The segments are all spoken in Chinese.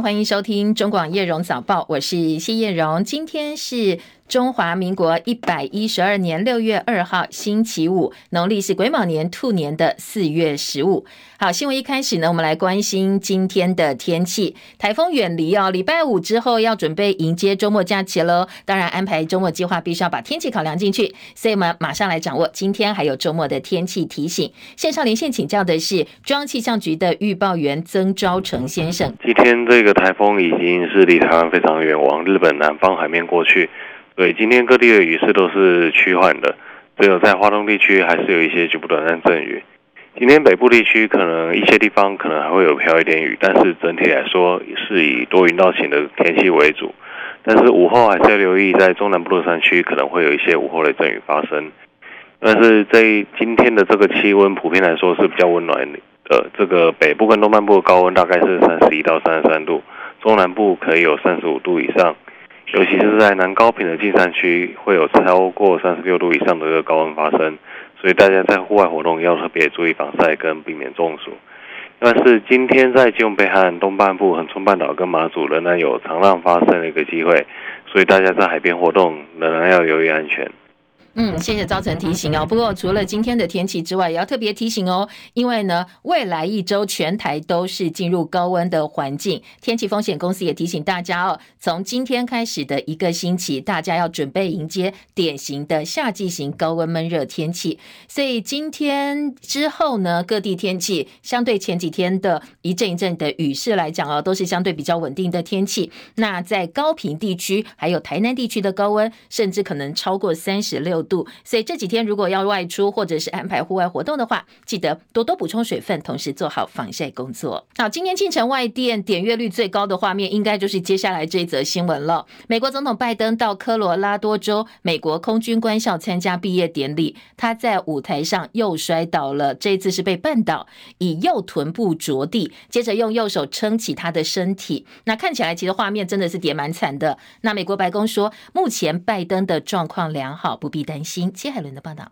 欢迎收听中广叶荣早报，我是谢叶荣，今天是。中华民国一百一十二年六月二号星期五，农历是癸卯年兔年的四月十五。好，新闻一开始呢，我们来关心今天的天气。台风远离哦，礼拜五之后要准备迎接周末假期喽。当然，安排周末计划必须要把天气考量进去。所以，我们马上来掌握今天还有周末的天气提醒。线上连线请教的是中央气象局的预报员曾昭成先生。今天这个台风已经是离台湾非常远，往日本南方海面过去。对，今天各地的雨势都是趋缓的，只有在花东地区还是有一些局部短暂阵雨。今天北部地区可能一些地方可能还会有飘一点雨，但是整体来说是以多云到晴的天气为主。但是午后还是要留意，在中南部的山区可能会有一些午后的阵雨发生。但是在今天的这个气温普遍来说是比较温暖的，呃，这个北部跟东半部的高温大概是三十一到三十三度，中南部可以有三十五度以上。尤其是在南高屏的近山区，会有超过三十六度以上的一个高温发生，所以大家在户外活动要特别注意防晒跟避免中暑。但是今天在基隆北海岸东半部、横冲半岛跟马祖仍然有长浪发生的一个机会，所以大家在海边活动仍然要留意安全。嗯，谢谢赵成提醒哦。不过除了今天的天气之外，也要特别提醒哦，因为呢，未来一周全台都是进入高温的环境，天气风险公司也提醒大家哦，从今天开始的一个星期，大家要准备迎接典型的夏季型高温闷热天气。所以今天之后呢，各地天气相对前几天的一阵一阵的雨势来讲哦，都是相对比较稳定的天气。那在高屏地区还有台南地区的高温，甚至可能超过三十六度，所以这几天如果要外出或者是安排户外活动的话，记得多多补充水分，同时做好防晒工作。好，今天进城外电点阅率最高的画面，应该就是接下来这则新闻了。美国总统拜登到科罗拉多州美国空军官校参加毕业典礼，他在舞台上又摔倒了，这一次是被绊倒，以右臀部着地，接着用右手撑起他的身体。那看起来其实画面真的是跌蛮惨的。那美国白宫说，目前拜登的状况良好，不必担心。谢海伦的报道。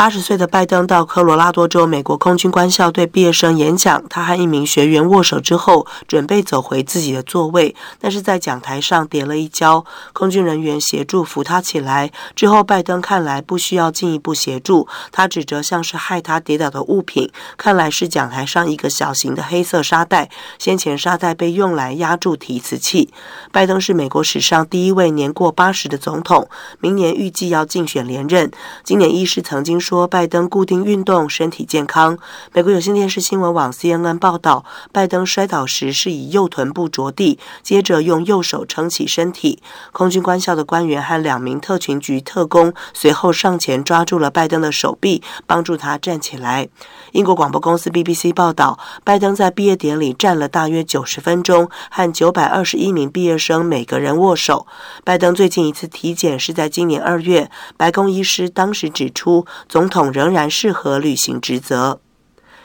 八十岁的拜登到科罗拉多州美国空军官校对毕业生演讲，他和一名学员握手之后，准备走回自己的座位，但是在讲台上跌了一跤，空军人员协助扶他起来。之后，拜登看来不需要进一步协助，他指责像是害他跌倒的物品，看来是讲台上一个小型的黑色沙袋，先前沙袋被用来压住提词器。拜登是美国史上第一位年过八十的总统，明年预计要竞选连任。今年医师曾经说。拜登固定运动，身体健康。美国有线电视新闻网 CNN 报道，拜登摔倒时是以右臀部着地，接着用右手撑起身体。空军官校的官员和两名特勤局特工随后上前抓住了拜登的手臂，帮助他站起来。英国广播公司 BBC 报道，拜登在毕业典礼站了大约九十分钟，和九百二十一名毕业生每个人握手。拜登最近一次体检是在今年二月，白宫医师当时指出，总总统仍然适合履行职责。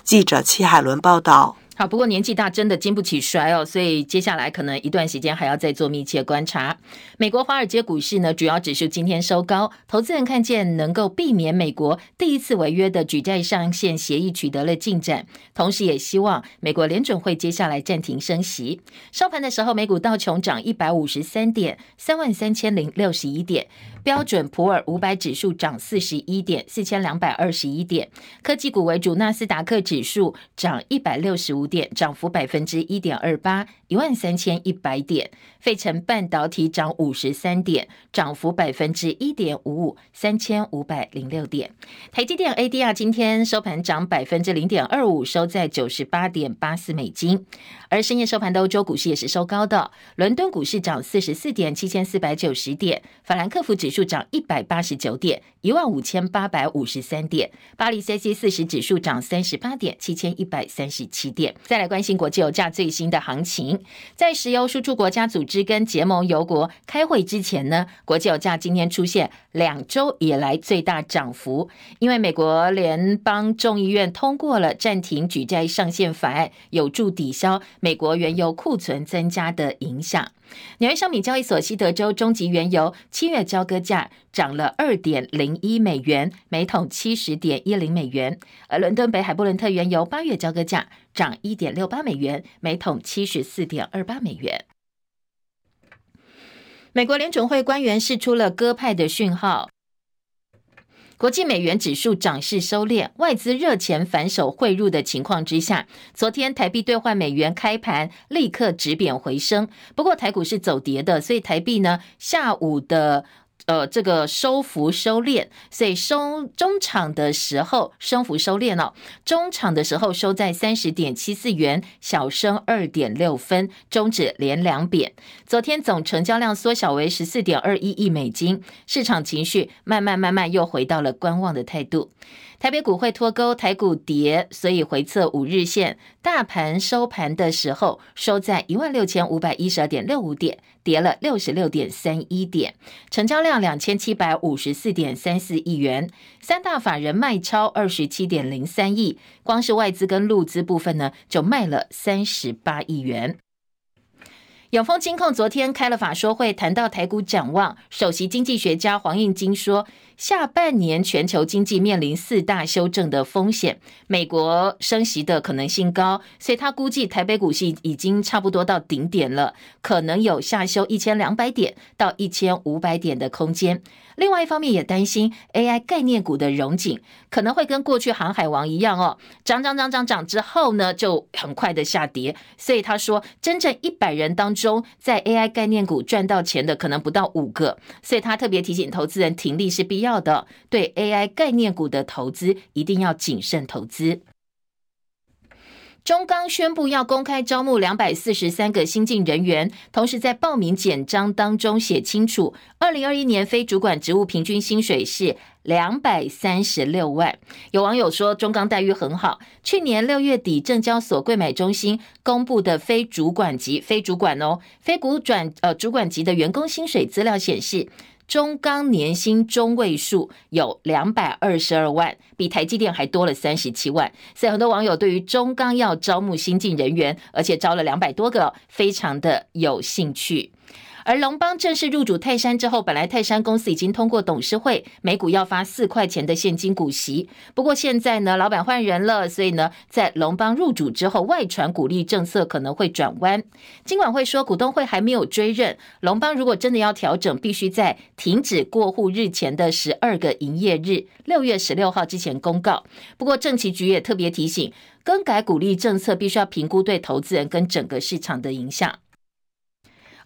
记者戚海伦报道。好，不过年纪大真的经不起摔哦，所以接下来可能一段时间还要再做密切观察。美国华尔街股市呢，主要指数今天收高，投资人看见能够避免美国第一次违约的举债上限协议取得了进展，同时也希望美国联准会接下来暂停升息。收盘的时候，美股道琼涨一百五十三点，三万三千零六十一点。标准普尔五百指数涨四十一点，四千两百二十一点。科技股为主，纳斯达克指数涨一百六十五点，涨幅百分之一点二八，一万三千一百点。费城半导体涨五十三点，涨幅百分之一点五五，三千五百零六点。台积电 ADR 今天收盘涨百分之零点二五，收在九十八点八四美金。而深夜收盘的欧洲股市也是收高的，伦敦股市涨四十四点，七千四百九十点。法兰克福指涨一百八十九点，一万五千八百五十三点。巴黎 c c 四十指数涨三十八点，七千一百三十七点。再来关心国际油价最新的行情，在石油输出国家组织。跟结盟油国开会之前呢，国际油价今天出现两周以来最大涨幅，因为美国联邦众议院通过了暂停举债上限法案，有助抵消美国原油库存增加的影响。纽约商品交易所西德州中级原油七月交割价涨了二点零一美元，每桶七十点一零美元。而伦敦北海布伦特原油八月交割价涨一点六八美元，每桶七十四点二八美元。美国联准会官员释出了鸽派的讯号。国际美元指数涨势收敛，外资热钱反手汇入的情况之下，昨天台币兑换美元开盘立刻止贬回升。不过台股是走跌的，所以台币呢下午的。呃，这个收幅收敛，所以收中场的时候收幅收敛了。中场的时候收在三十点七四元，小升二点六分，中指连两贬。昨天总成交量缩小为十四点二一亿美金，市场情绪慢慢慢慢又回到了观望的态度。台北股会脱钩，台股跌，所以回测五日线。大盘收盘的时候收在一万六千五百一十二点六五点，跌了六十六点三一点，成交量两千七百五十四点三四亿元。三大法人卖超二十七点零三亿，光是外资跟陆资部分呢，就卖了三十八亿元。永丰金控昨天开了法说会，谈到台股展望，首席经济学家黄应金说。下半年全球经济面临四大修正的风险，美国升息的可能性高，所以他估计台北股市已经差不多到顶点了，可能有下修一千两百点到一千五百点的空间。另外一方面也担心 AI 概念股的融景可能会跟过去航海王一样哦，涨涨涨涨涨之后呢，就很快的下跌。所以他说，真正一百人当中，在 AI 概念股赚到钱的可能不到五个。所以他特别提醒投资人，停利是必要的，对 AI 概念股的投资一定要谨慎投资。中钢宣布要公开招募两百四十三个新进人员，同时在报名简章当中写清楚，二零二一年非主管职务平均薪水是两百三十六万。有网友说，中钢待遇很好。去年六月底，证交所柜买中心公布的非主管级、非主管哦、非股转呃主管级的员工薪水资料显示。中钢年薪中位数有两百二十二万，比台积电还多了三十七万。所以很多网友对于中钢要招募新进人员，而且招了两百多个，非常的有兴趣。而龙邦正式入主泰山之后，本来泰山公司已经通过董事会每股要发四块钱的现金股息。不过现在呢，老板换人了，所以呢，在龙邦入主之后，外传股利政策可能会转弯。金管会说，股东会还没有追认，龙邦如果真的要调整，必须在停止过户日前的十二个营业日，六月十六号之前公告。不过政企局也特别提醒，更改股利政策必须要评估对投资人跟整个市场的影响。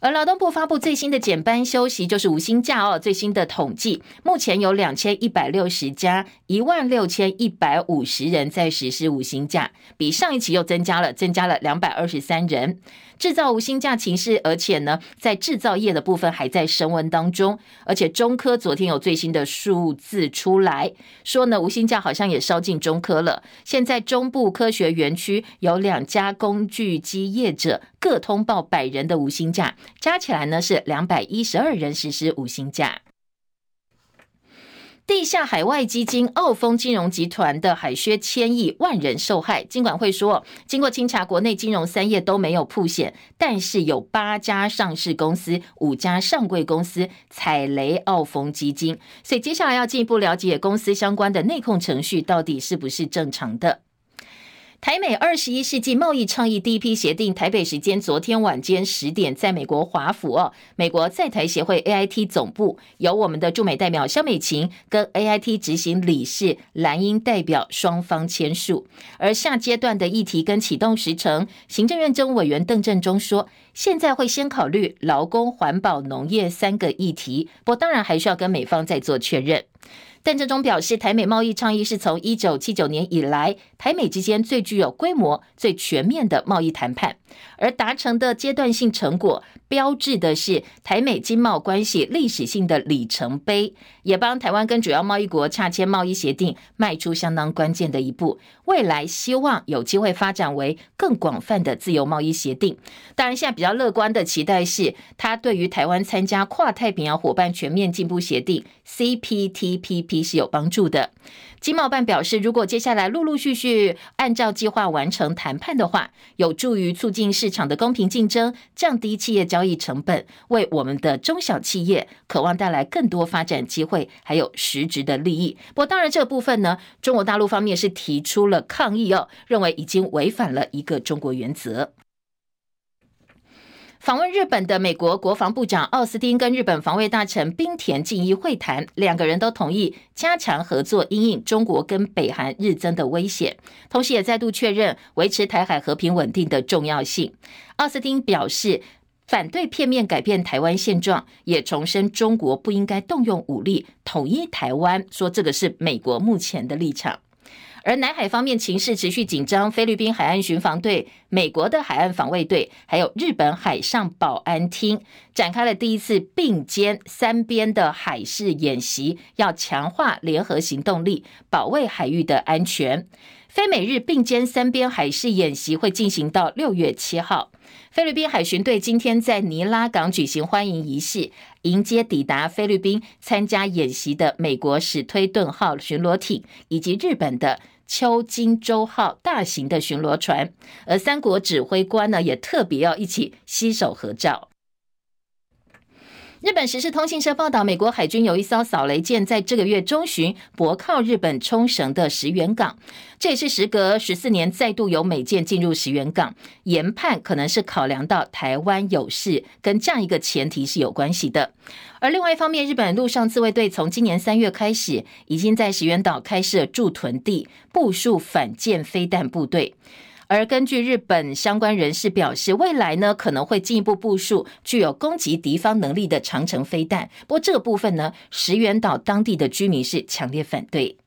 而劳动部发布最新的减班休息，就是五星假哦。最新的统计，目前有两千一百六十家，一万六千一百五十人在实施五星假，比上一期又增加了，增加了两百二十三人。制造无薪假情势，而且呢，在制造业的部分还在升温当中。而且中科昨天有最新的数字出来说呢，无薪假好像也烧进中科了。现在中部科学园区有两家工具机业者各通报百人的无薪假。加起来呢是两百一十二人实施无薪假。地下海外基金澳丰金融集团的海削千亿万人受害，金管会说，经过清查，国内金融三业都没有曝险，但是有八家上市公司、五家上柜公司踩雷澳丰基金，所以接下来要进一步了解公司相关的内控程序到底是不是正常的。台美二十一世纪贸易倡议第一批协定，台北时间昨天晚间十点，在美国华府哦，美国在台协会 AIT 总部，由我们的驻美代表肖美琴跟 AIT 执行理事蓝英代表双方签署。而下阶段的议题跟启动时程，行政院政务委员邓振中说，现在会先考虑劳工、环保、农业三个议题，不过当然还需要跟美方再做确认。但这中表示，台美贸易倡议是从一九七九年以来台美之间最具有规模、最全面的贸易谈判，而达成的阶段性成果，标志的是台美经贸关系历史性的里程碑，也帮台湾跟主要贸易国洽签贸易协定迈出相当关键的一步。未来希望有机会发展为更广泛的自由贸易协定。当然，现在比较乐观的期待是，它对于台湾参加跨太平洋伙伴全面进步协定 （CPTPP） 是有帮助的。经贸办表示，如果接下来陆陆续续按照计划完成谈判的话，有助于促进市场的公平竞争，降低企业交易成本，为我们的中小企业渴望带来更多发展机会，还有实质的利益。不过，当然这部分呢，中国大陆方面是提出了抗议哦，认为已经违反了一个中国原则。访问日本的美国国防部长奥斯汀跟日本防卫大臣滨田进一会谈，两个人都同意加强合作，因应中国跟北韩日增的威胁，同时也再度确认维持台海和平稳定的重要性。奥斯汀表示反对片面改变台湾现状，也重申中国不应该动用武力统一台湾，说这个是美国目前的立场。而南海方面情势持续紧张，菲律宾海岸巡防队、美国的海岸防卫队，还有日本海上保安厅展开了第一次并肩三边的海事演习，要强化联合行动力，保卫海域的安全。非美日并肩三边海事演习会进行到六月七号。菲律宾海巡队今天在尼拉港举行欢迎仪式，迎接抵达菲律宾参加演习的美国史推顿号巡逻艇以及日本的秋津洲号大型的巡逻船，而三国指挥官呢也特别要一起携手合照。日本时事通信社报道，美国海军有一艘扫雷舰在这个月中旬泊靠日本冲绳的石垣港，这也是时隔十四年再度有美舰进入石垣港，研判可能是考量到台湾有事，跟这样一个前提是有关系的。而另外一方面，日本陆上自卫队从今年三月开始，已经在石垣岛开设驻屯地，部署反舰飞弹部队。而根据日本相关人士表示，未来呢可能会进一步部署具有攻击敌方能力的长城飞弹。不过这个部分呢，石垣岛当地的居民是强烈反对。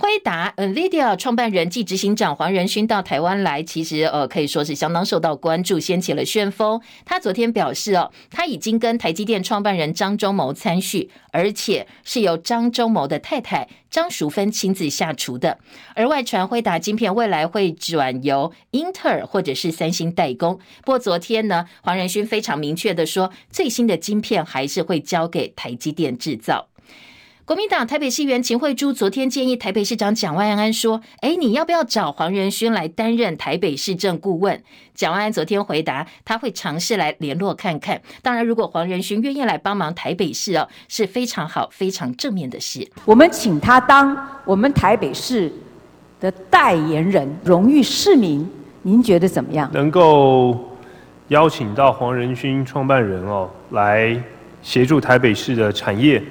辉达 NVIDIA 创办人暨执行长黄仁勋到台湾来，其实呃可以说是相当受到关注，掀起了旋风。他昨天表示哦，他已经跟台积电创办人张忠谋参叙，而且是由张忠谋的太太张淑芬亲自下厨的。而外传辉达晶片未来会转由英特尔或者是三星代工。不过昨天呢，黄仁勋非常明确的说，最新的晶片还是会交给台积电制造。国民党台北市议员秦惠珠昨天建议台北市长蒋万安说：“哎，你要不要找黄仁勋来担任台北市政顾问？”蒋万安昨天回答，他会尝试来联络看看。当然，如果黄仁勋愿意来帮忙台北市哦，是非常好、非常正面的事。我们请他当我们台北市的代言人、荣誉市民，您觉得怎么样？能够邀请到黄仁勋创办人哦来协助台北市的产业。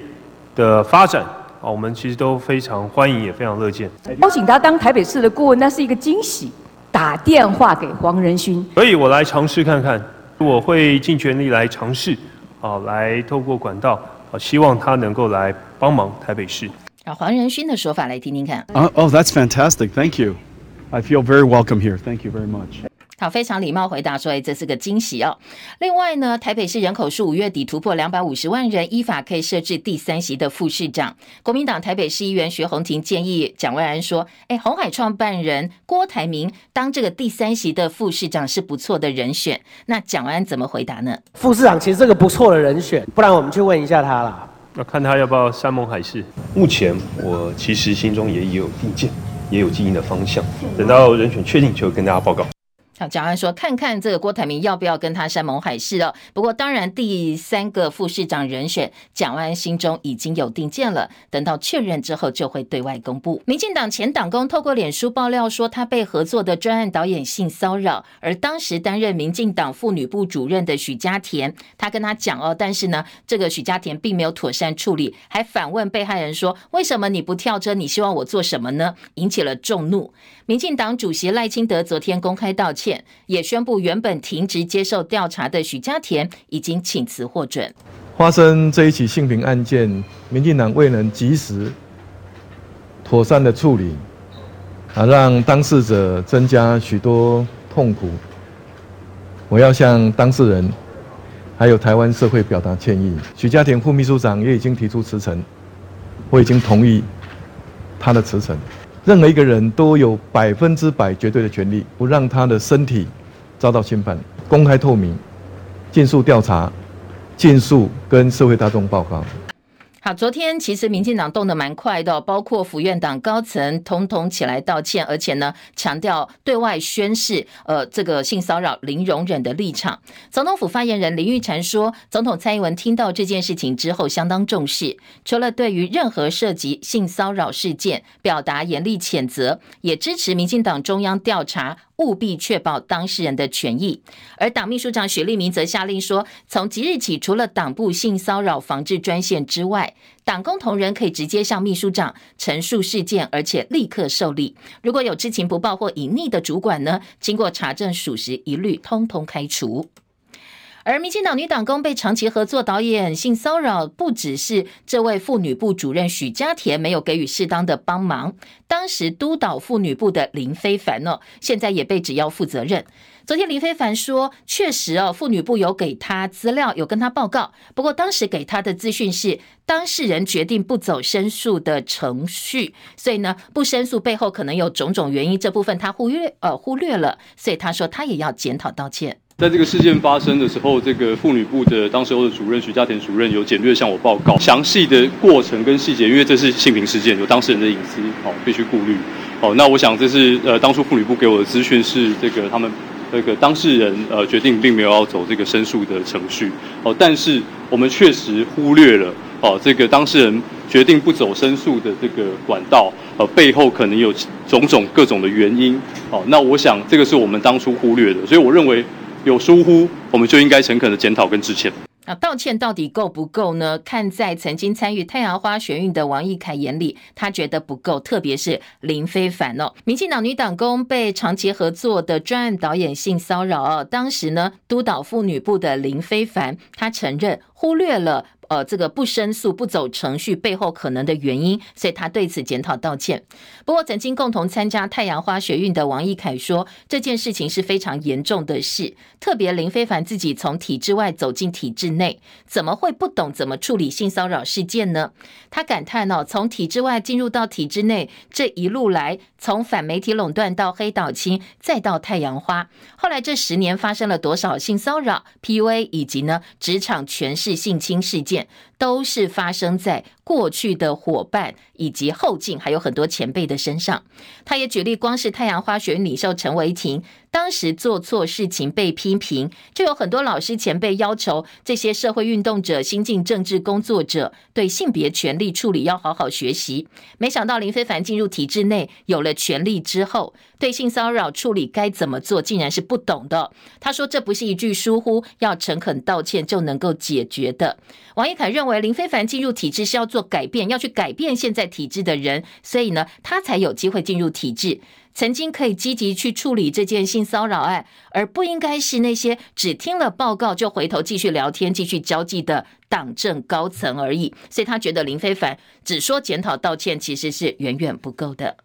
的发展啊，我们其实都非常欢迎，也非常乐见。邀请他当台北市的顾问，那是一个惊喜。打电话给黄仁勋，所以我来尝试看看，我会尽全力来尝试，啊，来透过管道，啊，希望他能够来帮忙台北市。啊，黄仁勋的说法来听听看。哦，Oh, that's fantastic. Thank you. I feel very welcome here. Thank you very much. 好，非常礼貌回答说：“哎，这是个惊喜哦。”另外呢，台北市人口数五月底突破两百五十万人，依法可以设置第三席的副市长。国民党台北市议员徐宏庭建议蒋万安说：“哎，红海创办人郭台铭当这个第三席的副市长是不错的人选。”那蒋万安怎么回答呢？副市长其实是个不错的人选，不然我们去问一下他啦。那看他要不要山盟海誓。目前我其实心中也有定见，也有经营的方向。等到人选确定，就跟大家报告。好，蒋安说：“看看这个郭台铭要不要跟他山盟海誓哦。”不过，当然第三个副市长人选，蒋安心中已经有定见了。等到确认之后，就会对外公布。民进党前党工透过脸书爆料说，他被合作的专案导演性骚扰，而当时担任民进党妇女部主任的许家田，他跟他讲哦，但是呢，这个许家田并没有妥善处理，还反问被害人说：“为什么你不跳车？你希望我做什么呢？”引起了众怒。民进党主席赖清德昨天公开道歉。也宣布，原本停职接受调查的许家田已经请辞获准。发生这一起性平案件，民进党未能及时妥善的处理，啊，让当事者增加许多痛苦。我要向当事人还有台湾社会表达歉意。许家田副秘书长也已经提出辞呈，我已经同意他的辞呈。任何一个人都有百分之百绝对的权利，不让他的身体遭到侵犯，公开透明，尽速调查，尽速跟社会大众报告。好，昨天其实民进党动得蛮快的，包括府院党高层通通起来道歉，而且呢强调对外宣示，呃，这个性骚扰零容忍的立场。总统府发言人林玉婵说，总统蔡英文听到这件事情之后相当重视，除了对于任何涉及性骚扰事件表达严厉谴责，也支持民进党中央调查。务必确保当事人的权益，而党秘书长许立明则下令说，从即日起，除了党部性骚扰防治专线之外，党工同仁可以直接向秘书长陈述事件，而且立刻受理。如果有知情不报或隐匿的主管呢，经过查证属实，一律通通开除。而民进党女党工被长期合作导演性骚扰，不只是这位妇女部主任许家田没有给予适当的帮忙，当时督导妇女部的林非凡哦，现在也被指要负责任。昨天林非凡说，确实哦，妇女部有给他资料，有跟他报告，不过当时给他的资讯是当事人决定不走申诉的程序，所以呢，不申诉背后可能有种种原因，这部分他忽略呃忽略了，所以他说他也要检讨道歉。在这个事件发生的时候，这个妇女部的当时候的主任徐家田主任有简略向我报告详细的过程跟细节，因为这是性平事件，有当事人的隐私，好必须顾虑。好，那我想这是呃当初妇女部给我的资讯是这个他们这个当事人呃决定并没有要走这个申诉的程序。哦，但是我们确实忽略了哦这个当事人决定不走申诉的这个管道，呃背后可能有种种各种的原因。哦，那我想这个是我们当初忽略的，所以我认为。有疏忽，我们就应该诚恳的检讨跟致歉。啊道歉到底够不够呢？看在曾经参与太阳花学运的王毅凯眼里，他觉得不够。特别是林非凡哦，民进党女党工被长期合作的专案导演性骚扰哦，当时呢督导妇女部的林非凡，他承认忽略了。呃，这个不申诉、不走程序背后可能的原因，所以他对此检讨道歉。不过，曾经共同参加太阳花学运的王义凯说，这件事情是非常严重的事。特别林非凡自己从体制外走进体制内，怎么会不懂怎么处理性骚扰事件呢？他感叹哦，从体制外进入到体制内，这一路来，从反媒体垄断到黑岛青，再到太阳花，后来这十年发生了多少性骚扰、PUA 以及呢职场权势性侵事件？都是发生在过去的伙伴以及后进，还有很多前辈的身上。他也举例，光是太阳花学运领袖陈为廷，当时做错事情被批评，就有很多老师前辈要求这些社会运动者、新进政治工作者对性别权利处理要好好学习。没想到林非凡进入体制内，有了权力之后，对性骚扰处理该怎么做，竟然是不懂的。他说：“这不是一句疏忽，要诚恳道歉就能够解决的。”王义凯认为林非凡进入体制是要做改变，要去改变现在体制的人，所以呢，他才有机会进入体制。曾经可以积极去处理这件性骚扰案，而不应该是那些只听了报告就回头继续聊天、继续交际的党政高层而已。所以他觉得林非凡只说检讨道歉，其实是远远不够的。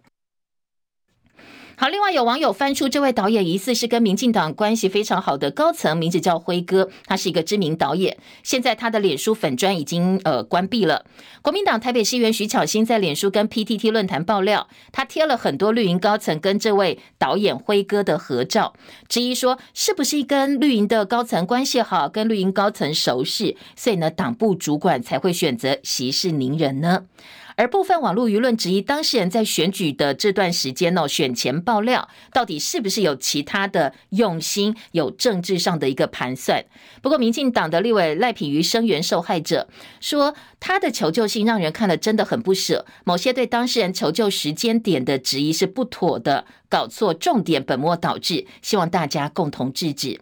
好，另外有网友翻出这位导演疑似是跟民进党关系非常好的高层，名字叫辉哥，他是一个知名导演。现在他的脸书粉专已经呃关闭了。国民党台北市议员徐巧芯在脸书跟 PTT 论坛爆料，他贴了很多绿营高层跟这位导演辉哥的合照，质疑说是不是跟绿营的高层关系好，跟绿营高层熟识，所以呢党部主管才会选择息事宁人呢？而部分网络舆论质疑当事人在选举的这段时间哦，选前爆料到底是不是有其他的用心，有政治上的一个盘算？不过，民进党的立委赖品妤声援受害者，说他的求救信让人看了真的很不舍。某些对当事人求救时间点的质疑是不妥的，搞错重点，本末倒置，希望大家共同制止。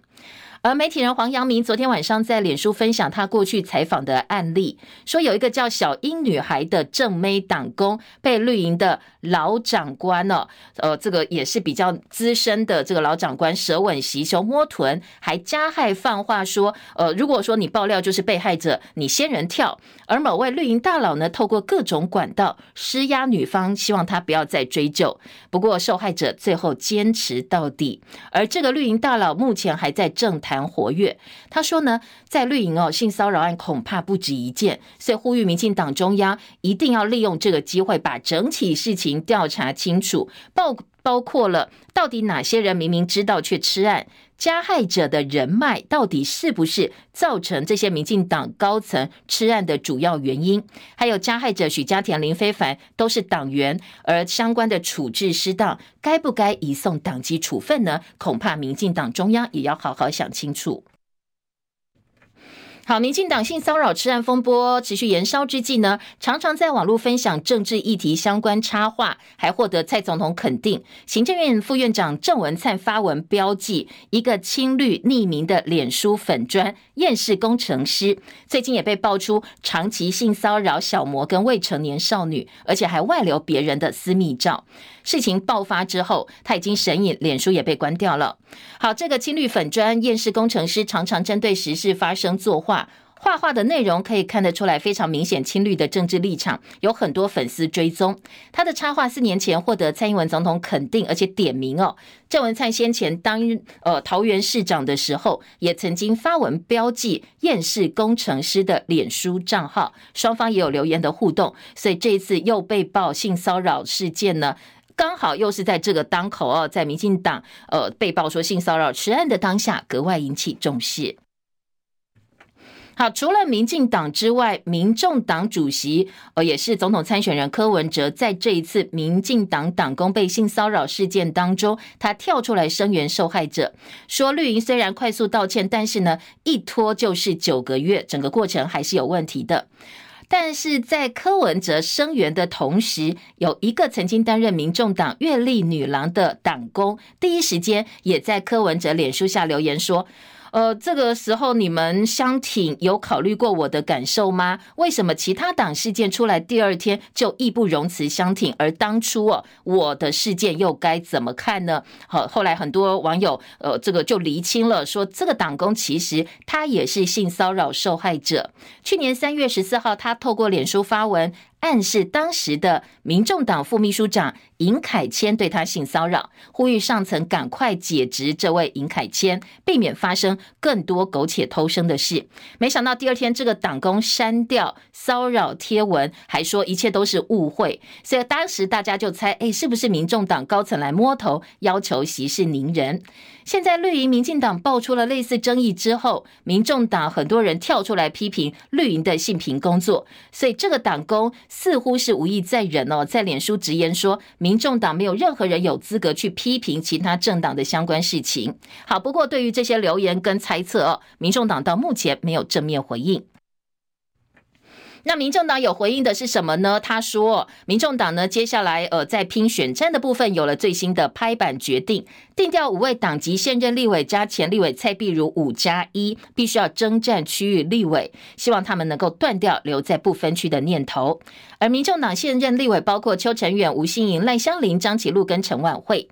而媒体人黄阳明昨天晚上在脸书分享他过去采访的案例，说有一个叫小英女孩的正妹党工被绿营的老长官哦，呃，这个也是比较资深的这个老长官舌吻袭胸摸臀，还加害放话说，呃，如果说你爆料就是被害者，你仙人跳。而某位绿营大佬呢，透过各种管道施压女方，希望她不要再追究。不过受害者最后坚持到底，而这个绿营大佬目前还在政坛。谈活跃。他说呢，在绿营哦，性骚扰案恐怕不止一件，所以呼吁民进党中央一定要利用这个机会，把整体事情调查清楚，包包括了到底哪些人明明知道却吃案。加害者的人脉到底是不是造成这些民进党高层吃案的主要原因？还有加害者许家田、林非凡都是党员，而相关的处置失当，该不该移送党纪处分呢？恐怕民进党中央也要好好想清楚。好，民进党性骚扰吃案风波持续延烧之际呢，常常在网络分享政治议题相关插画，还获得蔡总统肯定。行政院副院长郑文灿发文标记一个青绿匿名的脸书粉砖厌世工程师，最近也被爆出长期性骚扰小模跟未成年少女，而且还外流别人的私密照。事情爆发之后，他已经神隐，脸书也被关掉了。好，这个青绿粉砖厌世工程师常常针对时事发声作画，画画的内容可以看得出来非常明显青绿的政治立场，有很多粉丝追踪。他的插画四年前获得蔡英文总统肯定，而且点名哦。郑文灿先前当呃桃园市长的时候，也曾经发文标记厌世工程师的脸书账号，双方也有留言的互动，所以这一次又被曝性骚扰事件呢。刚好又是在这个当口哦，在民进党呃被曝说性骚扰吃案的当下，格外引起重视。好，除了民进党之外，民众党主席呃也是总统参选人柯文哲，在这一次民进党党工被性骚扰事件当中，他跳出来声援受害者，说绿营虽然快速道歉，但是呢一拖就是九个月，整个过程还是有问题的。但是在柯文哲声援的同时，有一个曾经担任民众党月历女郎的党工，第一时间也在柯文哲脸书下留言说。呃，这个时候你们相挺有考虑过我的感受吗？为什么其他党事件出来第二天就义不容辞相挺，而当初哦我的事件又该怎么看呢？好，后来很多网友呃这个就厘清了，说这个党工其实他也是性骚扰受害者。去年三月十四号，他透过脸书发文。暗示当时的民众党副秘书长尹凯谦对他性骚扰，呼吁上层赶快解职这位尹凯谦，避免发生更多苟且偷生的事。没想到第二天，这个党工删掉骚扰贴文，还说一切都是误会。所以当时大家就猜，哎，是不是民众党高层来摸头，要求息事宁人？现在绿营民进党爆出了类似争议之后，民众党很多人跳出来批评绿营的性平工作，所以这个党工似乎是无意在忍哦，在脸书直言说，民众党没有任何人有资格去批评其他政党的相关事情。好，不过对于这些留言跟猜测哦，民众党到目前没有正面回应。那民众党有回应的是什么呢？他说，民众党呢，接下来呃，在拼选战的部分有了最新的拍板决定，定调五位党籍现任立委加前立委蔡壁如五加一，必须要征战区域立委，希望他们能够断掉留在不分区的念头。而民众党现任立委包括邱成远、吴欣盈、赖香伶、张启禄跟陈琬惠。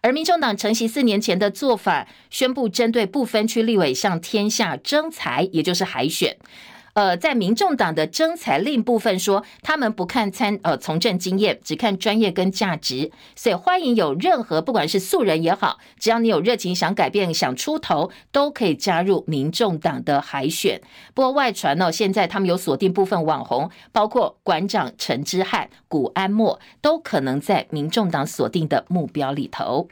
而民众党承袭四年前的做法，宣布针对不分区立委向天下征才，也就是海选。呃，在民众党的征才令部分说，他们不看参呃从政经验，只看专业跟价值，所以欢迎有任何不管是素人也好，只要你有热情想改变想出头，都可以加入民众党的海选。不过外传呢、哦，现在他们有锁定部分网红，包括馆长陈之汉、古安默，都可能在民众党锁定的目标里头。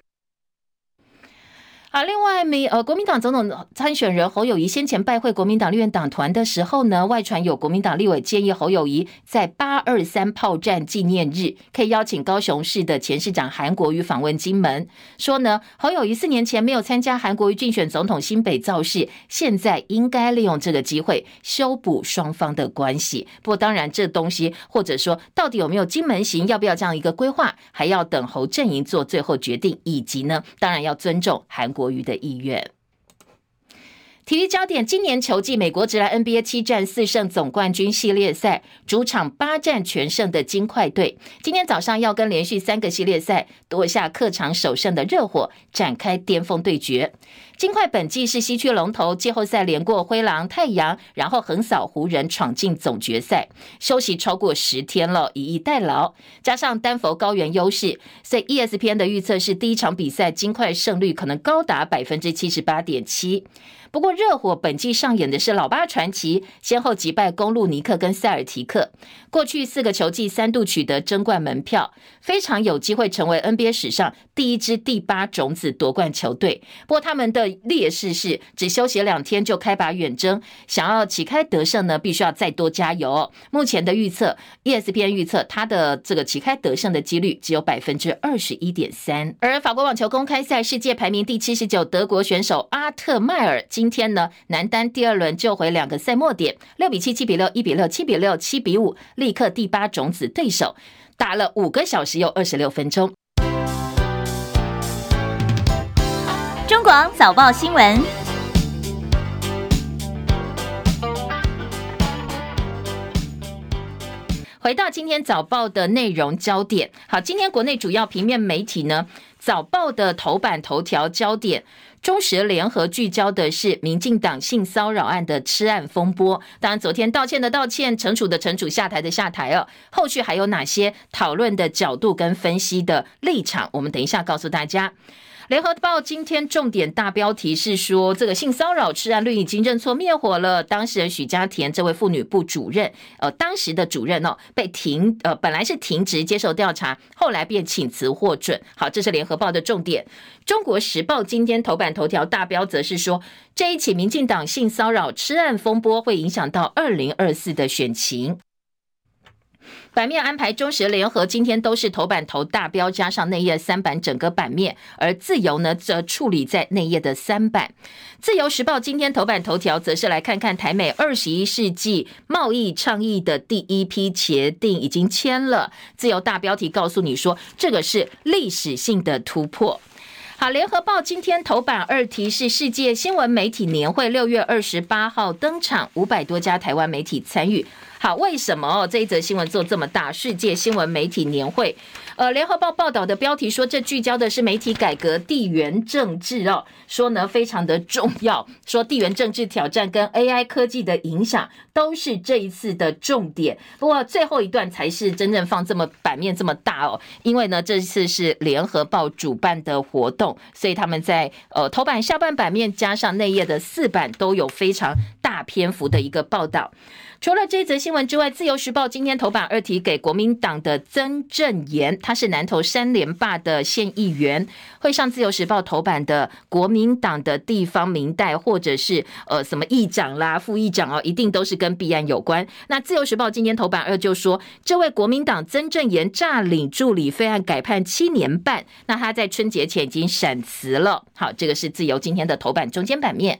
好，另外，民呃，国民党总统参选人侯友谊先前拜会国民党立院党团的时候呢，外传有国民党立委建议侯友谊在八二三炮战纪念日可以邀请高雄市的前市长韩国瑜访问金门，说呢，侯友谊四年前没有参加韩国瑜竞选总统新北造势，现在应该利用这个机会修补双方的关系。不过，当然这东西或者说到底有没有金门行，要不要这样一个规划，还要等侯阵营做最后决定，以及呢，当然要尊重韩国。国瑜的意愿。体育焦点：今年球季美国职来 NBA 七战四胜总冠军系列赛，主场八战全胜的金块队，今天早上要跟连续三个系列赛夺下客场首胜的热火展开巅峰对决。金块本季是西区龙头，季后赛连过灰狼、太阳，然后横扫湖人，闯进总决赛。休息超过十天了，以逸待劳，加上丹佛高原优势，所以 ESPN 的预测是第一场比赛金块胜率可能高达百分之七十八点七。不过，热火本季上演的是老八传奇，先后击败公鹿、尼克跟塞尔提克。过去四个球季三度取得争冠门票，非常有机会成为 NBA 史上第一支第八种子夺冠球队。不过，他们的劣势是只休息两天就开拔远征，想要旗开得胜呢，必须要再多加油。目前的预测，ESPN 预测他的这个旗开得胜的几率只有百分之二十一点三。而法国网球公开赛世界排名第七十九德国选手阿特迈尔。今天呢，男单第二轮救回两个赛末点，六比七、七比六、一比六、七比六、七比五，力克第八种子对手，打了五个小时又二十六分钟。中广早报新闻，回到今天早报的内容焦点。好，今天国内主要平面媒体呢，早报的头版头条焦点。中时联合聚焦的是民进党性骚扰案的吃案风波，当然昨天道歉的道歉，惩处的惩处，下台的下台哦。后续还有哪些讨论的角度跟分析的立场？我们等一下告诉大家。联合报今天重点大标题是说，这个性骚扰吃案率已经认错灭火了。当事人许家田这位妇女部主任，呃，当时的主任哦，被停，呃，本来是停职接受调查，后来便请辞获准。好，这是联合报的重点。中国时报今天头版头条大标则是说，这一起民进党性骚扰吃案风波会影响到二零二四的选情。版面安排，中时联合今天都是头版头大标，加上内页三版整个版面，而自由呢则处理在内页的三版。自由时报今天头版头条则是来看看台美二十一世纪贸易倡议的第一批协定已经签了。自由大标题告诉你说，这个是历史性的突破。好，联合报今天头版二题是世界新闻媒体年会，六月二十八号登场，五百多家台湾媒体参与。好，为什么？这一则新闻做这么大？世界新闻媒体年会，呃，联合报报道的标题说，这聚焦的是媒体改革、地缘政治哦，说呢非常的重要，说地缘政治挑战跟 AI 科技的影响都是这一次的重点。不过最后一段才是真正放这么版面这么大哦，因为呢这次是联合报主办的活动，所以他们在呃头版、下半版面加上内页的四版都有非常大篇幅的一个报道。除了这则新闻之外，《自由时报》今天头版二题给国民党的曾正言，他是南投三连霸的县议员，会上《自由时报》头版的国民党的地方名代或者是呃什么议长啦、副议长哦，一定都是跟弊案有关。那《自由时报》今天头版二就说，这位国民党曾正言诈领助理费案改判七年半，那他在春节前已经闪辞了。好，这个是《自由》今天的头版中间版面。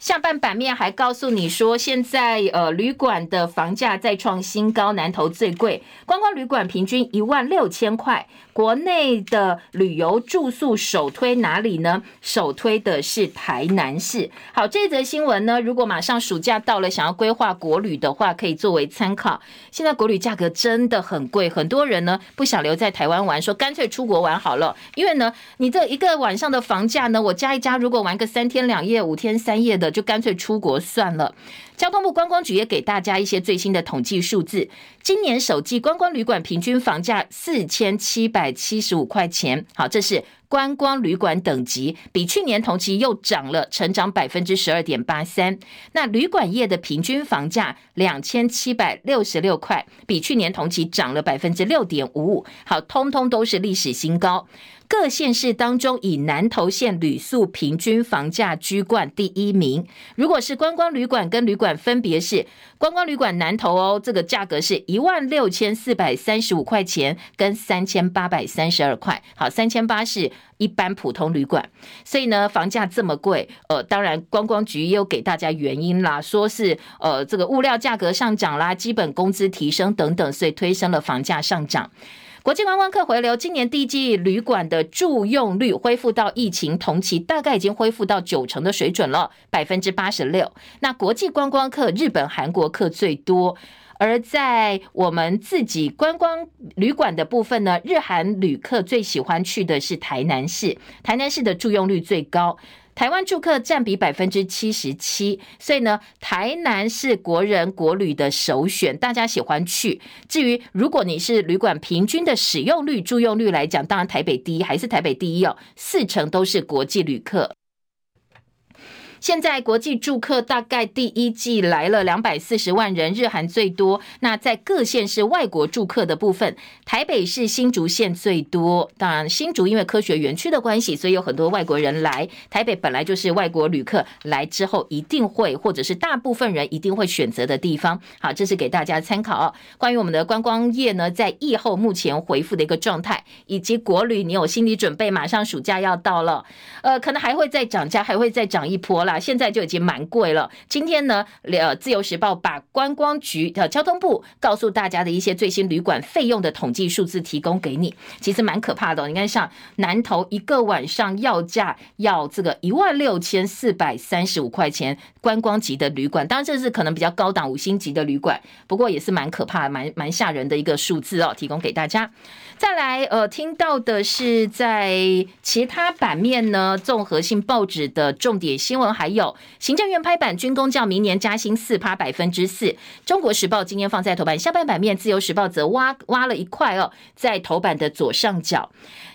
下半版面还告诉你说，现在呃旅馆的房价再创新高，南投最贵，观光旅馆平均一万六千块。国内的旅游住宿首推哪里呢？首推的是台南市。好，这则新闻呢，如果马上暑假到了，想要规划国旅的话，可以作为参考。现在国旅价格真的很贵，很多人呢不想留在台湾玩，说干脆出国玩好了。因为呢，你这一个晚上的房价呢，我加一加，如果玩个三天两夜、五天三夜的，就干脆出国算了。交通部观光局也给大家一些最新的统计数字，今年首季观光旅馆平均房价四千七百七十五块钱，好，这是观光旅馆等级，比去年同期又涨了，成长百分之十二点八三。那旅馆业的平均房价两千七百六十六块，比去年同期涨了百分之六点五五，好，通通都是历史新高。各县市当中，以南投县旅宿平均房价居冠第一名。如果是观光旅馆跟旅馆，分别是观光旅馆南投哦，这个价格是一万六千四百三十五块钱，跟三千八百三十二块。好，三千八是一般普通旅馆，所以呢，房价这么贵，呃，当然观光局也有给大家原因啦，说是呃这个物料价格上涨啦，基本工资提升等等，所以推升了房价上涨。国际观光客回流，今年第一季旅馆的住用率恢复到疫情同期，大概已经恢复到九成的水准了，百分之八十六。那国际观光客，日本、韩国客最多。而在我们自己观光旅馆的部分呢，日韩旅客最喜欢去的是台南市，台南市的住用率最高，台湾住客占比百分之七十七，所以呢，台南是国人国旅的首选，大家喜欢去。至于如果你是旅馆平均的使用率、住用率来讲，当然台北第一，还是台北第一哦，四成都是国际旅客。现在国际住客大概第一季来了两百四十万人，日韩最多。那在各县市外国住客的部分，台北市新竹县最多。当然，新竹因为科学园区的关系，所以有很多外国人来。台北本来就是外国旅客来之后一定会，或者是大部分人一定会选择的地方。好，这是给大家参考。哦关于我们的观光业呢，在疫后目前恢复的一个状态，以及国旅，你有心理准备，马上暑假要到了，呃，可能还会再涨价，还会再涨一波啦。现在就已经蛮贵了。今天呢，呃，自由时报把观光局的交通部告诉大家的一些最新旅馆费用的统计数字提供给你，其实蛮可怕的。你看，像南投一个晚上要价要这个一万六千四百三十五块钱，观光级的旅馆，当然这是可能比较高档五星级的旅馆，不过也是蛮可怕、蛮蛮吓人的一个数字哦，提供给大家。再来，呃，听到的是在其他版面呢，综合性报纸的重点新闻，还有行政院拍板军工教明年加薪四趴百分之四。中国时报今天放在头版下半版面，自由时报则挖挖了一块哦，在头版的左上角。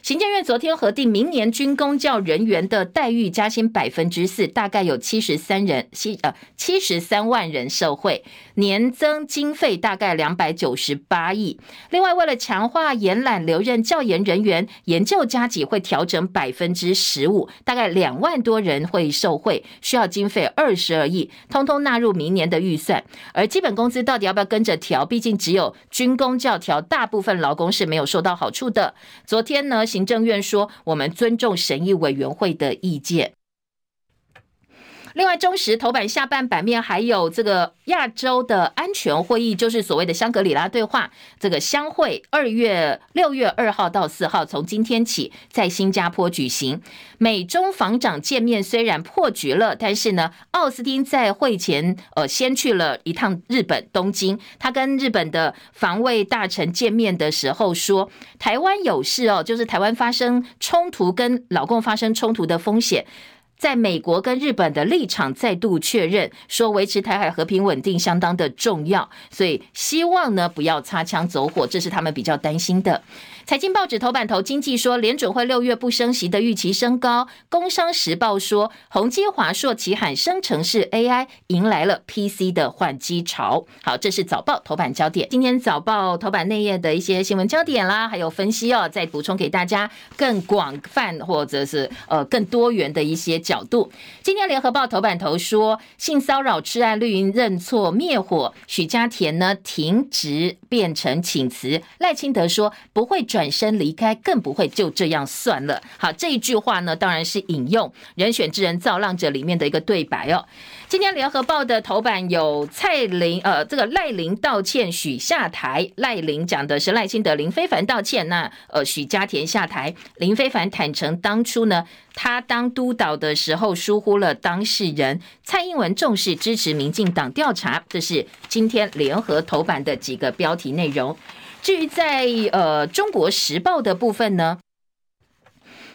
行政院昨天核定明年军工教人员的待遇加薪百分之四，大概有七十三人七呃七十三万人受惠，年增经费大概两百九十八亿。另外，为了强化延揽留任教研人员，研究加给会调整百分之十五，大概两万多人会受惠，需要经费二十二亿，通通纳入明年的预算。而基本工资到底要不要跟着调？毕竟只有军工教调，大部分劳工是没有受到好处的。昨天呢，行政院说，我们尊重审议委员会的意见。另外，中时头版下半版面还有这个亚洲的安全会议，就是所谓的香格里拉对话。这个相会二月六月二号到四号，从今天起在新加坡举行。美中防长见面虽然破局了，但是呢，奥斯汀在会前呃先去了一趟日本东京，他跟日本的防卫大臣见面的时候说，台湾有事哦，就是台湾发生冲突跟老共发生冲突的风险。在美国跟日本的立场再度确认，说维持台海和平稳定相当的重要，所以希望呢不要擦枪走火，这是他们比较担心的。财经报纸头版头，经济说联准会六月不升息的预期升高。工商时报说，宏基、华硕齐喊生成式 AI 迎来了 PC 的换机潮。好，这是早报头版焦点。今天早报头版内页的一些新闻焦点啦，还有分析哦，再补充给大家更广泛或者是呃更多元的一些角度。今天联合报头版头说，性骚扰吃案绿营认错灭火，许家田呢停职变成请辞，赖清德说不会。转身离开，更不会就这样算了。好，这一句话呢，当然是引用《人选之人造浪者》里面的一个对白哦。今天联合报的头版有蔡林，呃，这个赖林道歉，许下台。赖林讲的是赖清德、林非凡道歉，那呃，许家田下台。林非凡坦承当初呢，他当督导的时候疏忽了当事人。蔡英文重视支持民进党调查，这是今天联合头版的几个标题内容。至于在呃《中国时报》的部分呢，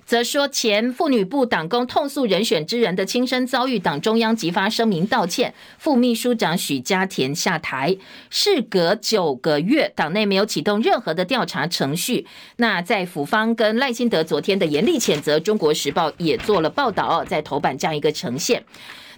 则说前妇女部党工痛诉人选之人的亲身遭遇，党中央即发声明道歉，副秘书长许家田下台。事隔九个月，党内没有启动任何的调查程序。那在府方跟赖清德昨天的严厉谴责，《中国时报》也做了报道，在头版这样一个呈现。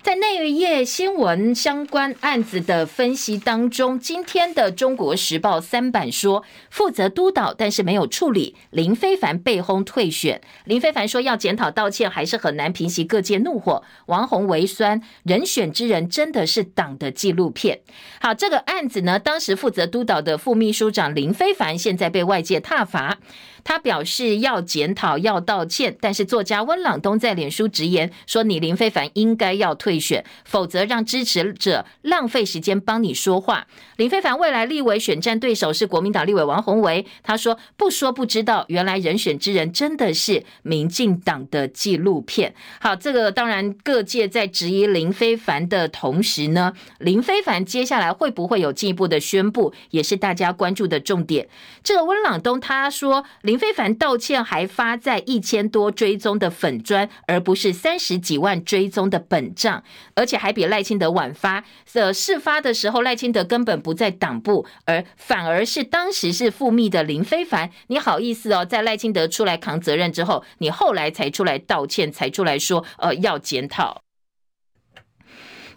在那一页新闻相关案子的分析当中，今天的《中国时报》三版说，负责督导但是没有处理，林非凡被轰退选。林非凡说要检讨道歉，还是很难平息各界怒火。王鸿微酸，人选之人真的是党的纪录片。好，这个案子呢，当时负责督导的副秘书长林非凡，现在被外界挞伐。他表示要检讨、要道歉，但是作家温朗东在脸书直言说：“你林非凡应该要退选，否则让支持者浪费时间帮你说话。”林非凡未来立委选战对手是国民党立委王宏维，他说：“不说不知道，原来人选之人真的是民进党的纪录片。”好，这个当然各界在质疑林非凡的同时呢，林非凡接下来会不会有进一步的宣布，也是大家关注的重点。这个温朗东他说，林林非凡道歉还发在一千多追踪的粉砖，而不是三十几万追踪的本账，而且还比赖清德晚发。呃，事发的时候赖清德根本不在党部，而反而是当时是复密的林非凡，你好意思哦，在赖清德出来扛责任之后，你后来才出来道歉，才出来说呃要检讨。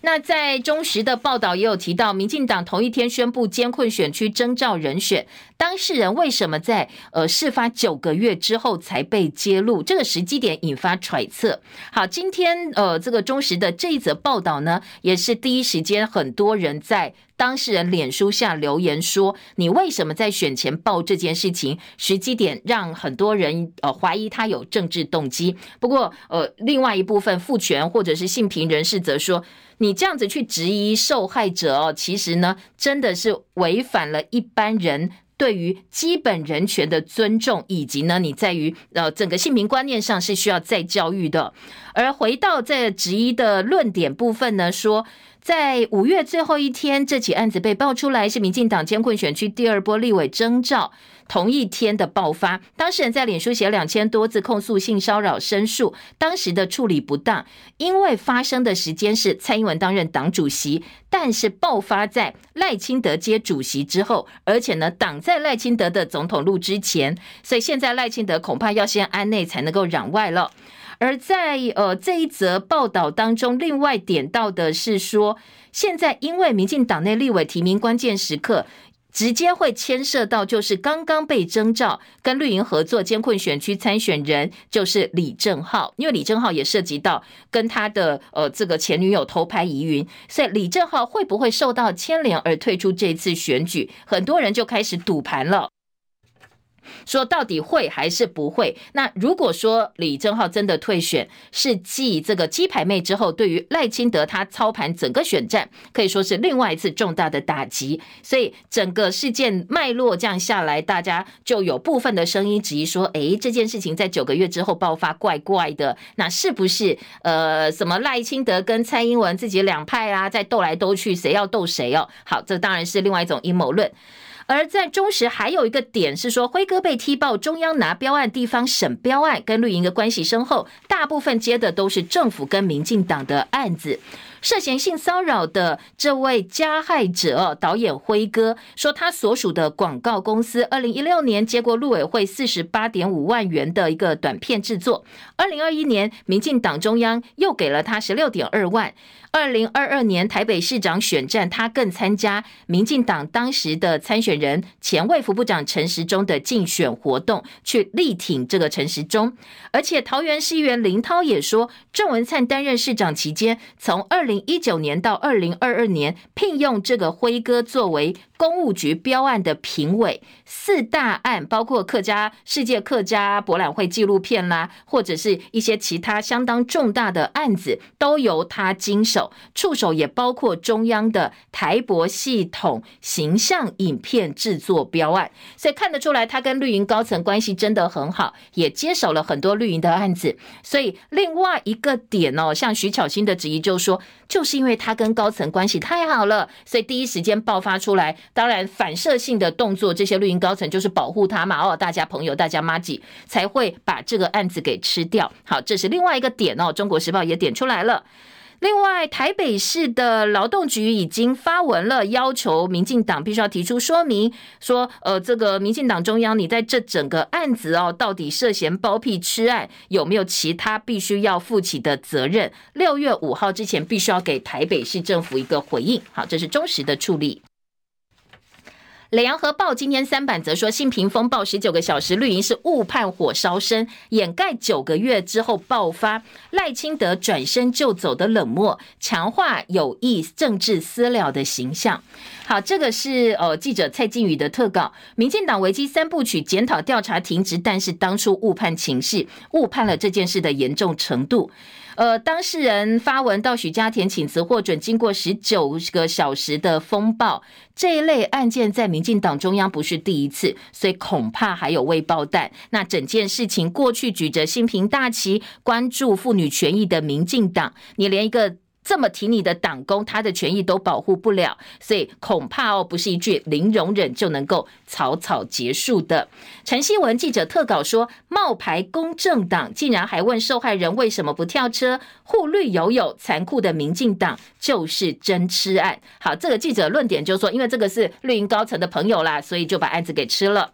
那在中时的报道也有提到，民进党同一天宣布监困选区征召人选，当事人为什么在呃事发九个月之后才被揭露？这个时机点引发揣测。好，今天呃这个中时的这一则报道呢，也是第一时间很多人在当事人脸书下留言说，你为什么在选前报这件事情？时机点让很多人呃怀疑他有政治动机。不过呃另外一部分父权或者是性平人士则说。你这样子去质疑受害者哦，其实呢，真的是违反了一般人对于基本人权的尊重，以及呢，你在于呃整个性平观念上是需要再教育的。而回到在质疑的论点部分呢，说。在五月最后一天，这起案子被爆出来，是民进党监控选区第二波立委征召同一天的爆发。当事人在脸书写两千多字控诉性骚扰申诉，当时的处理不当，因为发生的时间是蔡英文担任党主席，但是爆发在赖清德接主席之后，而且呢挡在赖清德的总统路之前，所以现在赖清德恐怕要先安内才能够攘外了。而在呃这一则报道当中，另外点到的是说，现在因为民进党内立委提名关键时刻，直接会牵涉到就是刚刚被征召跟绿营合作监困选区参选人，就是李正浩，因为李正浩也涉及到跟他的呃这个前女友偷拍疑云，所以李正浩会不会受到牵连而退出这次选举，很多人就开始赌盘了。说到底会还是不会？那如果说李正浩真的退选，是继这个鸡排妹之后，对于赖清德他操盘整个选战，可以说是另外一次重大的打击。所以整个事件脉络这样下来，大家就有部分的声音质疑说：诶，这件事情在九个月之后爆发，怪怪的。那是不是呃，什么赖清德跟蔡英文自己两派啊，在斗来斗去，谁要斗谁哦？好，这当然是另外一种阴谋论。而在中时还有一个点是说，辉哥被踢爆中央拿标案，地方审标案，跟绿营的关系深厚，大部分接的都是政府跟民进党的案子。涉嫌性骚扰的这位加害者导演辉哥说，他所属的广告公司，二零一六年接过陆委会四十八点五万元的一个短片制作，二零二一年民进党中央又给了他十六点二万。二零二二年台北市长选战，他更参加民进党当时的参选人前卫副部长陈时中的竞选活动，去力挺这个陈时中。而且桃园市议员林涛也说，郑文灿担任市长期间，从二零一九年到二零二二年，聘用这个辉哥作为。公务局标案的评委，四大案包括客家世界客家博览会纪录片啦，或者是一些其他相当重大的案子，都由他经手。触手也包括中央的台博系统形象影片制作标案，所以看得出来，他跟绿营高层关系真的很好，也接手了很多绿营的案子。所以另外一个点哦，像徐巧芯的质疑就是说，就是因为他跟高层关系太好了，所以第一时间爆发出来。当然，反射性的动作，这些绿营高层就是保护他嘛，哦，大家朋友，大家麻吉，才会把这个案子给吃掉。好，这是另外一个点哦，《中国时报》也点出来了。另外，台北市的劳动局已经发文了，要求民进党必须要提出说明，说，呃，这个民进党中央，你在这整个案子哦，到底涉嫌包庇吃案，有没有其他必须要负起的责任？六月五号之前，必须要给台北市政府一个回应。好，这是忠实的处理。莱阳河报今天三版则说，性平风暴十九个小时绿营是误判火烧身，掩盖九个月之后爆发赖清德转身就走的冷漠，强化有意政治私了的形象。好，这个是呃记者蔡靖宇的特稿，民进党危机三部曲检讨调查停职，但是当初误判情势，误判了这件事的严重程度。呃，当事人发文到许家田请辞获准，经过十九个小时的风暴，这一类案件在民进党中央不是第一次，所以恐怕还有未爆弹。那整件事情过去举着性平大旗，关注妇女权益的民进党，你连一个。这么挺你的党工，他的权益都保护不了，所以恐怕哦，不是一句零容忍就能够草草结束的。陈希文记者特稿说，冒牌公正党竟然还问受害人为什么不跳车，护绿有有，残酷的民进党就是真吃案。好，这个记者论点就是说，因为这个是绿营高层的朋友啦，所以就把案子给吃了。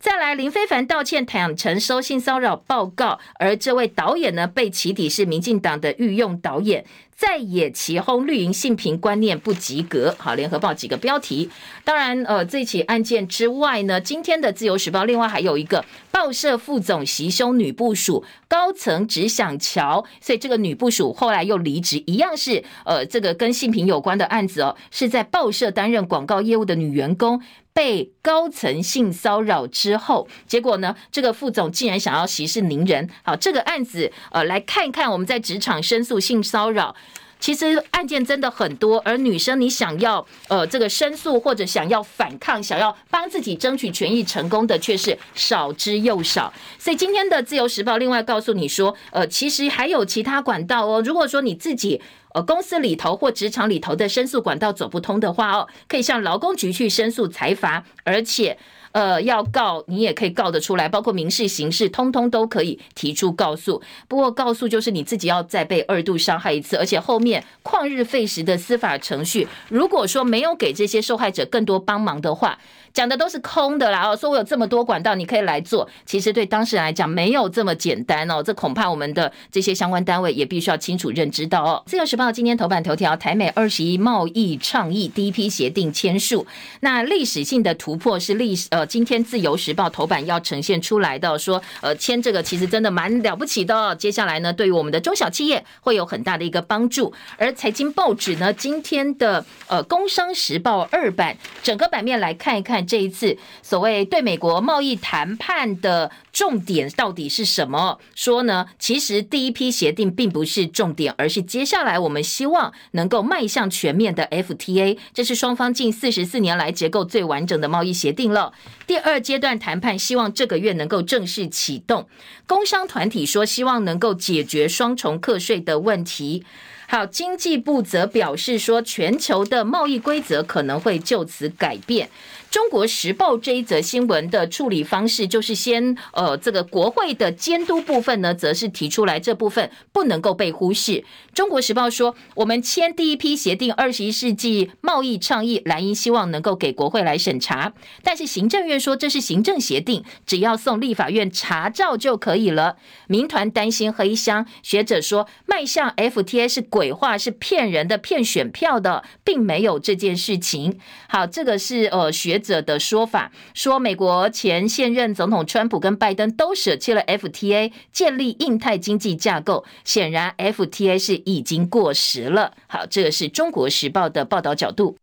再来，林非凡道歉，坦承收性骚扰报告，而这位导演呢，被起底是民进党的御用导演，在野起哄绿营性平观念不及格。好，联合报几个标题。当然，呃，这起案件之外呢，今天的自由时报另外还有一个报社副总袭胸女部属，高层只想瞧，所以这个女部属后来又离职，一样是呃，这个跟性平有关的案子哦，是在报社担任广告业务的女员工。被高层性骚扰之后，结果呢？这个副总竟然想要息事宁人。好，这个案子，呃，来看一看我们在职场申诉性骚扰，其实案件真的很多。而女生，你想要呃这个申诉或者想要反抗，想要帮自己争取权益成功的，却是少之又少。所以今天的自由时报另外告诉你说，呃，其实还有其他管道哦。如果说你自己。呃，公司里头或职场里头的申诉管道走不通的话哦，可以向劳工局去申诉裁罚，而且呃要告你也可以告得出来，包括民事、刑事，通通都可以提出告诉。不过告诉就是你自己要再被二度伤害一次，而且后面旷日费时的司法程序，如果说没有给这些受害者更多帮忙的话。讲的都是空的啦哦，说我有这么多管道你可以来做，其实对当事人来讲没有这么简单哦，这恐怕我们的这些相关单位也必须要清楚认知到哦。自由时报今天头版头条，台美二十一贸易倡议第一批协定签署，那历史性的突破是历史呃，今天自由时报头版要呈现出来的，说呃签这个其实真的蛮了不起的哦。接下来呢，对于我们的中小企业会有很大的一个帮助。而财经报纸呢，今天的呃工商时报二版整个版面来看一看。这一次所谓对美国贸易谈判的重点到底是什么？说呢，其实第一批协定并不是重点，而是接下来我们希望能够迈向全面的 FTA，这是双方近四十四年来结构最完整的贸易协定了。第二阶段谈判希望这个月能够正式启动。工商团体说希望能够解决双重课税的问题。好，经济部则表示说，全球的贸易规则可能会就此改变。中国时报这一则新闻的处理方式，就是先呃，这个国会的监督部分呢，则是提出来这部分不能够被忽视。中国时报说，我们签第一批协定，二十一世纪贸易倡议，蓝营希望能够给国会来审查，但是行政院说这是行政协定，只要送立法院查照就可以了。民团担心黑箱，学者说迈向 FTA 是鬼话，是骗人的，骗选票的，并没有这件事情。好，这个是呃学者的说法，说美国前现任总统川普跟拜登都舍弃了 FTA，建立印太经济架构，显然 FTA 是已经过时了。好，这个是中国时报的报道角度。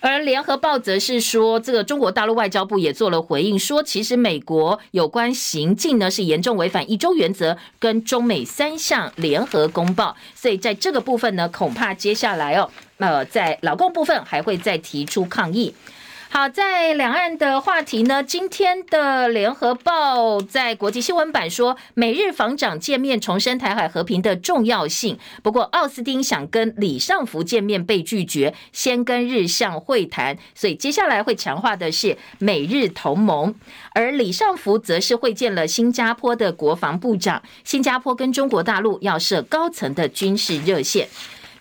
而联合报则是说，这个中国大陆外交部也做了回应，说其实美国有关行径呢是严重违反一中原则跟中美三项联合公报，所以在这个部分呢，恐怕接下来哦，呃，在劳工部分还会再提出抗议。好，在两岸的话题呢，今天的联合报在国际新闻版说，美日防长见面重申台海和平的重要性。不过，奥斯汀想跟李尚福见面被拒绝，先跟日相会谈，所以接下来会强化的是美日同盟。而李尚福则是会见了新加坡的国防部长，新加坡跟中国大陆要设高层的军事热线。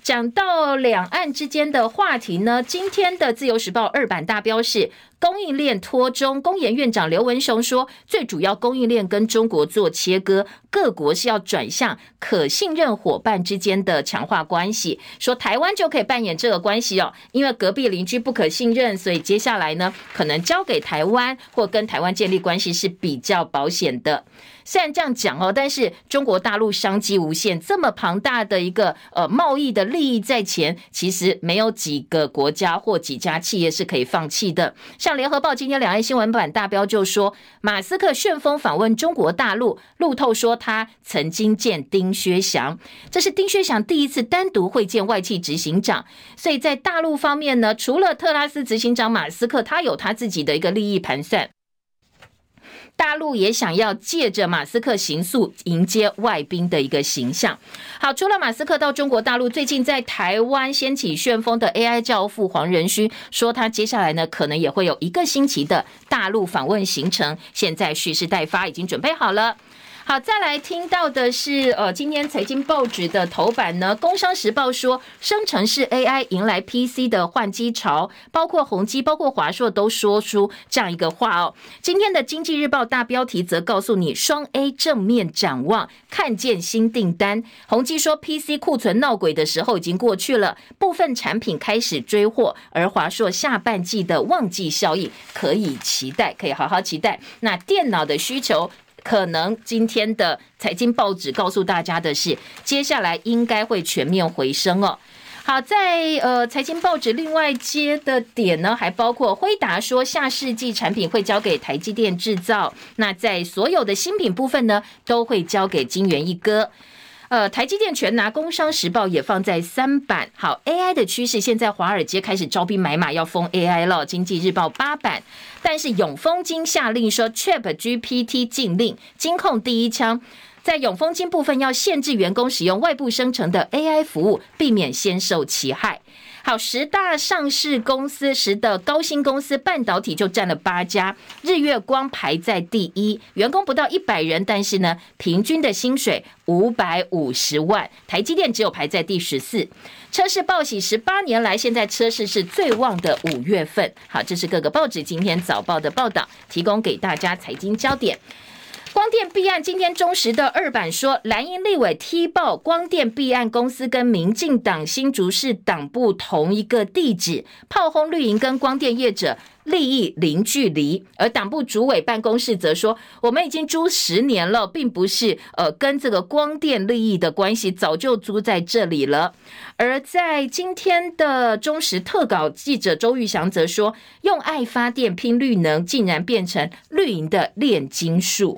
讲到两岸之间的话题呢，今天的《自由时报》二版大标是供应链脱中，工研院长刘文雄说，最主要供应链跟中国做切割，各国是要转向可信任伙伴之间的强化关系。说台湾就可以扮演这个关系哦，因为隔壁邻居不可信任，所以接下来呢，可能交给台湾或跟台湾建立关系是比较保险的。虽然这样讲哦，但是中国大陆商机无限，这么庞大的一个呃贸易的利益在前，其实没有几个国家或几家企业是可以放弃的。像联合报今天两岸新闻版大标就说，马斯克旋风访问中国大陆，路透说他曾经见丁薛祥，这是丁薛祥第一次单独会见外企执行长。所以在大陆方面呢，除了特拉斯执行长马斯克，他有他自己的一个利益盘算。大陆也想要借着马斯克行诉迎接外宾的一个形象。好，除了马斯克到中国大陆，最近在台湾掀起旋风的 AI 教父黄仁勋说，他接下来呢可能也会有一个星期的大陆访问行程，现在蓄势待发，已经准备好了。好，再来听到的是，呃，今天财经报纸的头版呢，《工商时报》说，生成式 AI 迎来 PC 的换机潮，包括宏基、包括华硕都说出这样一个话哦。今天的《经济日报》大标题则告诉你，双 A 正面展望，看见新订单。宏基说，PC 库存闹鬼的时候已经过去了，部分产品开始追货，而华硕下半季的旺季效应可以期待，可以好好期待。那电脑的需求。可能今天的财经报纸告诉大家的是，接下来应该会全面回升哦。好，在呃财经报纸另外接的点呢，还包括辉达说下世纪产品会交给台积电制造，那在所有的新品部分呢，都会交给金元一哥。呃，台积电全拿，工商时报也放在三版。好，AI 的趋势，现在华尔街开始招兵买马，要封 AI 了。经济日报八版，但是永丰金下令说，ChatGPT 禁令，金控第一枪，在永丰金部分要限制员工使用外部生成的 AI 服务，避免先受其害。好，十大上市公司，十的高新公司半导体就占了八家，日月光排在第一，员工不到一百人，但是呢，平均的薪水五百五十万。台积电只有排在第十四，车市报喜十八年来，现在车市是最旺的五月份。好，这是各个报纸今天早报的报道，提供给大家财经焦点。光电弊案，今天中时的二版说，蓝营立委踢爆光电弊案公司跟民进党新竹市党部同一个地址，炮轰绿营跟光电业者利益零距离。而党部主委办公室则说，我们已经租十年了，并不是呃跟这个光电利益的关系，早就租在这里了。而在今天的中时特稿记者周玉祥则说，用爱发电拼绿能，竟然变成绿营的炼金术。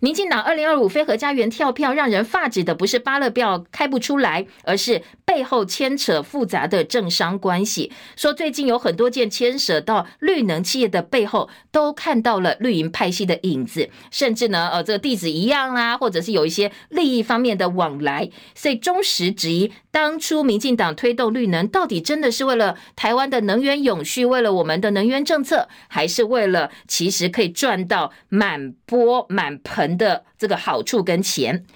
民进党二零二五非核家园跳票，让人发指的不是芭乐票开不出来，而是背后牵扯复杂的政商关系。说最近有很多件牵扯到绿能企业的背后，都看到了绿营派系的影子，甚至呢，呃，这个地址一样啦，或者是有一些利益方面的往来。所以中时质疑，当初民进党推动绿能，到底真的是为了台湾的能源永续，为了我们的能源政策，还是为了其实可以赚到满钵满盆？的这个好处跟钱。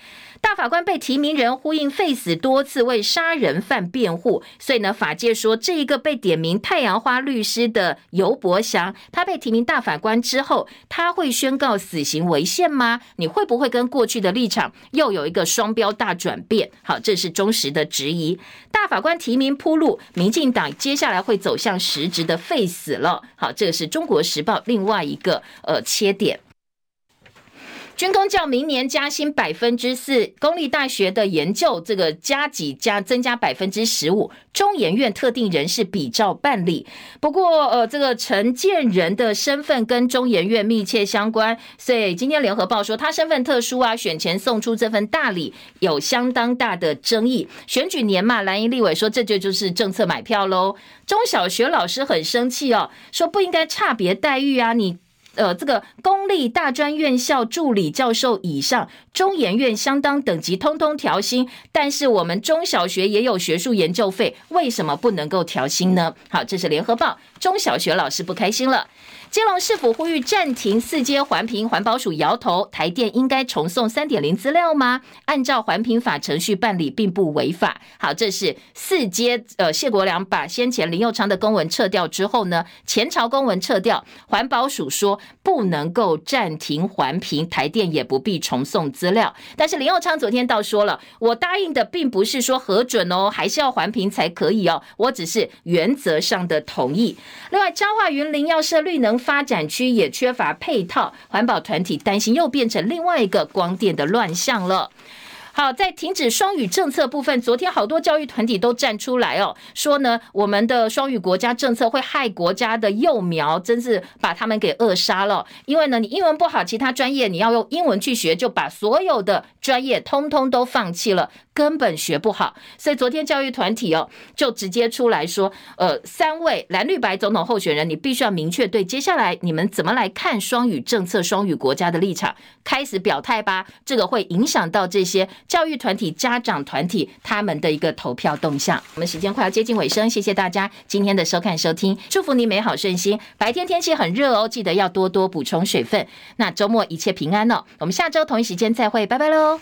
大法官被提名人呼应废死多次为杀人犯辩护，所以呢，法界说这一个被点名太阳花律师的尤伯祥，他被提名大法官之后，他会宣告死刑违宪吗？你会不会跟过去的立场又有一个双标大转变？好，这是忠实的质疑。大法官提名铺路，民进党接下来会走向实质的废死了。好，这个是中国时报另外一个呃切点。军工教明年加薪百分之四，公立大学的研究这个加几加增加百分之十五，中研院特定人士比照办理。不过，呃，这个陈建仁的身份跟中研院密切相关，所以今天联合报说他身份特殊啊，选前送出这份大礼有相当大的争议。选举年嘛，蓝营立委说这就就是政策买票喽。中小学老师很生气哦，说不应该差别待遇啊，你。呃，这个公立大专院校助理教授以上，中研院相当等级，通通调薪。但是我们中小学也有学术研究费，为什么不能够调薪呢？好，这是联合报，中小学老师不开心了。基隆市府呼吁暂停四阶环评，环保署摇头，台电应该重送三点零资料吗？按照环评法程序办理，并不违法。好，这是四阶。呃，谢国梁把先前林佑昌的公文撤掉之后呢，前朝公文撤掉，环保署说不能够暂停环评，台电也不必重送资料。但是林佑昌昨天倒说了，我答应的并不是说核准哦，还是要环评才可以哦，我只是原则上的同意。另外，彰化云林要设绿能发展区也缺乏配套，环保团体担心又变成另外一个光电的乱象了。好，在停止双语政策部分，昨天好多教育团体都站出来哦，说呢，我们的双语国家政策会害国家的幼苗，真是把他们给扼杀了。因为呢，你英文不好，其他专业你要用英文去学，就把所有的专业通通都放弃了。根本学不好，所以昨天教育团体哦就直接出来说，呃，三位蓝绿白总统候选人，你必须要明确对接下来你们怎么来看双语政策、双语国家的立场，开始表态吧。这个会影响到这些教育团体、家长团体他们的一个投票动向。我们时间快要接近尾声，谢谢大家今天的收看收听，祝福你美好顺心。白天天气很热哦，记得要多多补充水分。那周末一切平安哦，我们下周同一时间再会，拜拜喽。